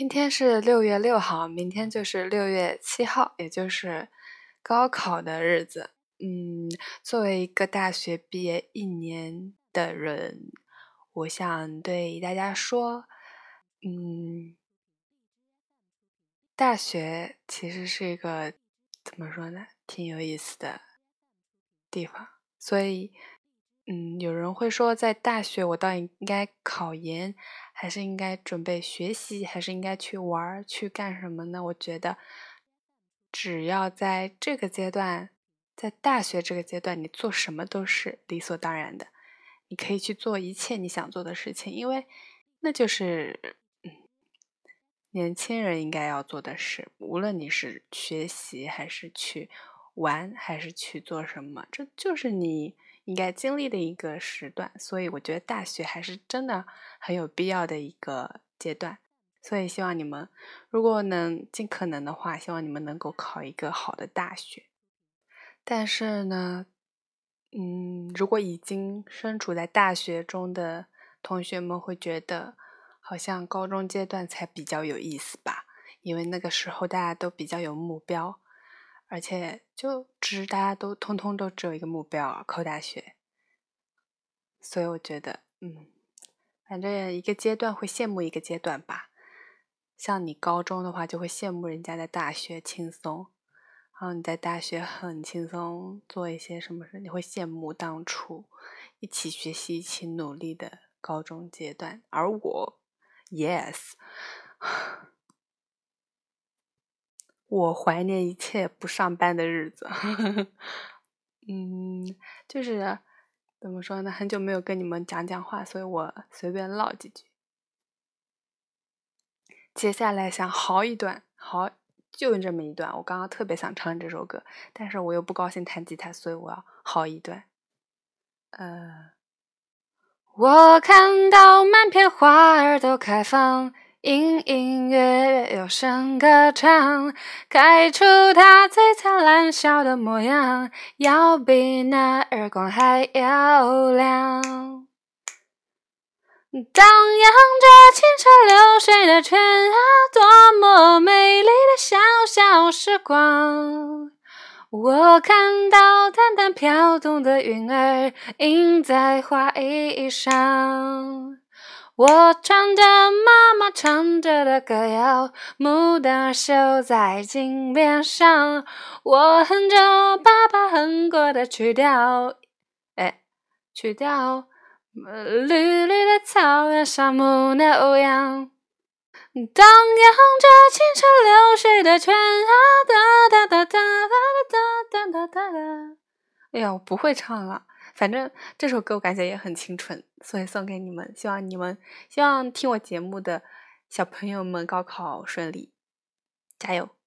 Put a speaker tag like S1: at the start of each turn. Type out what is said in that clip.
S1: 今天是六月六号，明天就是六月七号，也就是高考的日子。嗯，作为一个大学毕业一年的人，我想对大家说，嗯，大学其实是一个怎么说呢，挺有意思的地方。所以，嗯，有人会说，在大学我到底应该考研？还是应该准备学习，还是应该去玩儿，去干什么呢？我觉得，只要在这个阶段，在大学这个阶段，你做什么都是理所当然的。你可以去做一切你想做的事情，因为那就是年轻人应该要做的事。无论你是学习，还是去玩，还是去做什么，这就是你。应该经历的一个时段，所以我觉得大学还是真的很有必要的一个阶段。所以希望你们，如果能尽可能的话，希望你们能够考一个好的大学。但是呢，嗯，如果已经身处在大学中的同学们会觉得，好像高中阶段才比较有意思吧，因为那个时候大家都比较有目标。而且，就只是大家都通通都只有一个目标，考大学。所以我觉得，嗯，反正一个阶段会羡慕一个阶段吧。像你高中的话，就会羡慕人家在大学轻松，然后你在大学很轻松做一些什么事，你会羡慕当初一起学习、一起努力的高中阶段。而我，yes。我怀念一切不上班的日子，嗯，就是怎么说呢？很久没有跟你们讲讲话，所以我随便唠几句。接下来想嚎一段，嚎就这么一段。我刚刚特别想唱这首歌，但是我又不高兴弹吉他，所以我要嚎一段。呃，我看到满片花儿都开放。隐隐约约有声歌唱，开出它最灿烂笑的模样，要比那日光还要亮。荡漾着清澈流水的泉啊，多么美丽的小小时光。我看到淡淡飘动的云儿，印在花衣上。我唱着妈妈唱着的歌谣，牡丹绣在襟边上。我哼着爸爸哼过的曲调，哎，曲调。绿绿的草原上，牧牛羊，荡漾着清澈流水的泉啊，哒哒哒哒哒哒哒哒哒哒。哎呀，我不会唱了。反正这首歌我感觉也很清纯，所以送给你们。希望你们，希望听我节目的小朋友们高考顺利，加油！